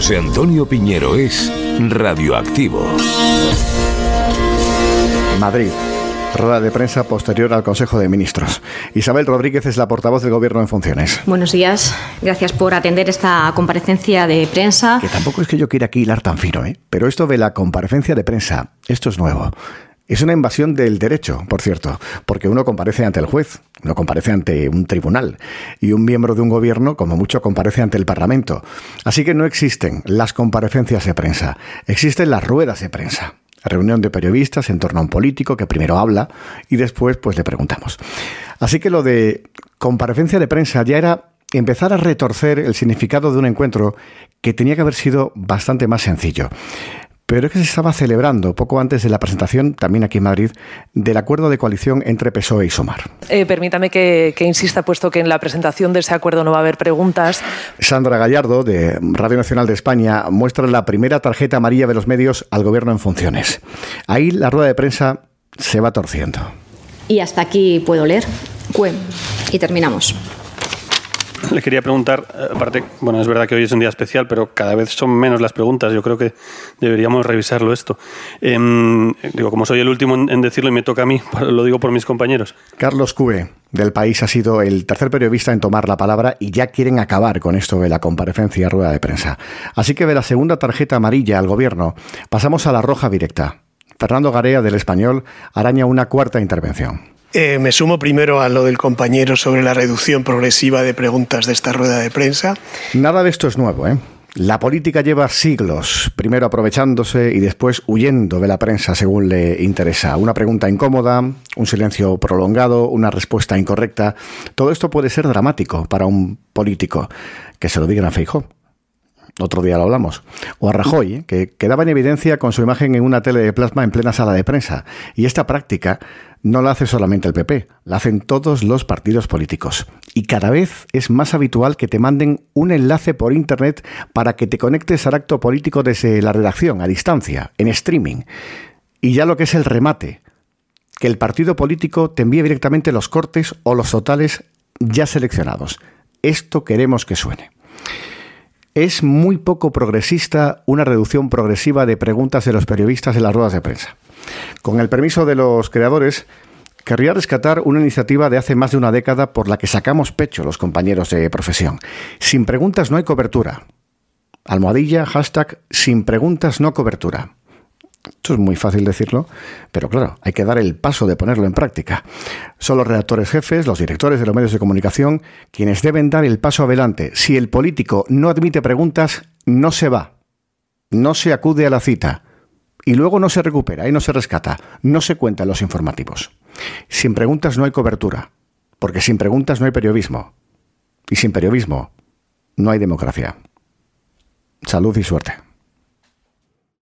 José Antonio Piñero es Radioactivo. Madrid. Rueda de prensa posterior al Consejo de Ministros. Isabel Rodríguez es la portavoz del Gobierno en funciones. Buenos días. Gracias por atender esta comparecencia de prensa. Que tampoco es que yo quiera aquí hilar tan fino, ¿eh? Pero esto de la comparecencia de prensa, esto es nuevo. Es una invasión del derecho, por cierto, porque uno comparece ante el juez, no comparece ante un tribunal, y un miembro de un gobierno, como mucho, comparece ante el Parlamento. Así que no existen las comparecencias de prensa, existen las ruedas de prensa reunión de periodistas en torno a un político que primero habla y después pues le preguntamos. Así que lo de comparecencia de prensa ya era empezar a retorcer el significado de un encuentro que tenía que haber sido bastante más sencillo pero es que se estaba celebrando poco antes de la presentación, también aquí en Madrid, del acuerdo de coalición entre PSOE y Somar. Eh, permítame que, insista, puesto que en la presentación de ese acuerdo no va a haber preguntas. Sandra Gallardo, de Radio Nacional de España, muestra la primera tarjeta amarilla de los medios al gobierno en funciones. Ahí la rueda de prensa se va torciendo. Y hasta aquí puedo leer. Y terminamos. Le quería preguntar, aparte, bueno, es verdad que hoy es un día especial, pero cada vez son menos las preguntas. Yo creo que deberíamos revisarlo esto. Em, digo, como soy el último en decirlo y me toca a mí, lo digo por mis compañeros. Carlos Cue, del país, ha sido el tercer periodista en tomar la palabra y ya quieren acabar con esto de la comparecencia rueda de prensa. Así que de la segunda tarjeta amarilla al gobierno pasamos a la roja directa. Fernando Garea, del Español, araña una cuarta intervención. Eh, me sumo primero a lo del compañero sobre la reducción progresiva de preguntas de esta rueda de prensa. Nada de esto es nuevo, ¿eh? La política lleva siglos, primero aprovechándose y después huyendo de la prensa según le interesa. Una pregunta incómoda, un silencio prolongado, una respuesta incorrecta. Todo esto puede ser dramático para un político. Que se lo digan a Feijó. Otro día lo hablamos. O a Rajoy, que quedaba en evidencia con su imagen en una tele de plasma en plena sala de prensa. Y esta práctica no la hace solamente el PP, la hacen todos los partidos políticos. Y cada vez es más habitual que te manden un enlace por Internet para que te conectes al acto político desde la redacción, a distancia, en streaming. Y ya lo que es el remate, que el partido político te envíe directamente los cortes o los totales ya seleccionados. Esto queremos que suene. Es muy poco progresista una reducción progresiva de preguntas de los periodistas en las ruedas de prensa. Con el permiso de los creadores, querría rescatar una iniciativa de hace más de una década por la que sacamos pecho los compañeros de profesión. Sin preguntas no hay cobertura. Almohadilla, hashtag, sin preguntas no cobertura. Esto es muy fácil decirlo, pero claro, hay que dar el paso de ponerlo en práctica. Son los redactores jefes, los directores de los medios de comunicación, quienes deben dar el paso adelante. Si el político no admite preguntas, no se va, no se acude a la cita y luego no se recupera y no se rescata, no se cuenta en los informativos. Sin preguntas no hay cobertura, porque sin preguntas no hay periodismo. Y sin periodismo no hay democracia. Salud y suerte.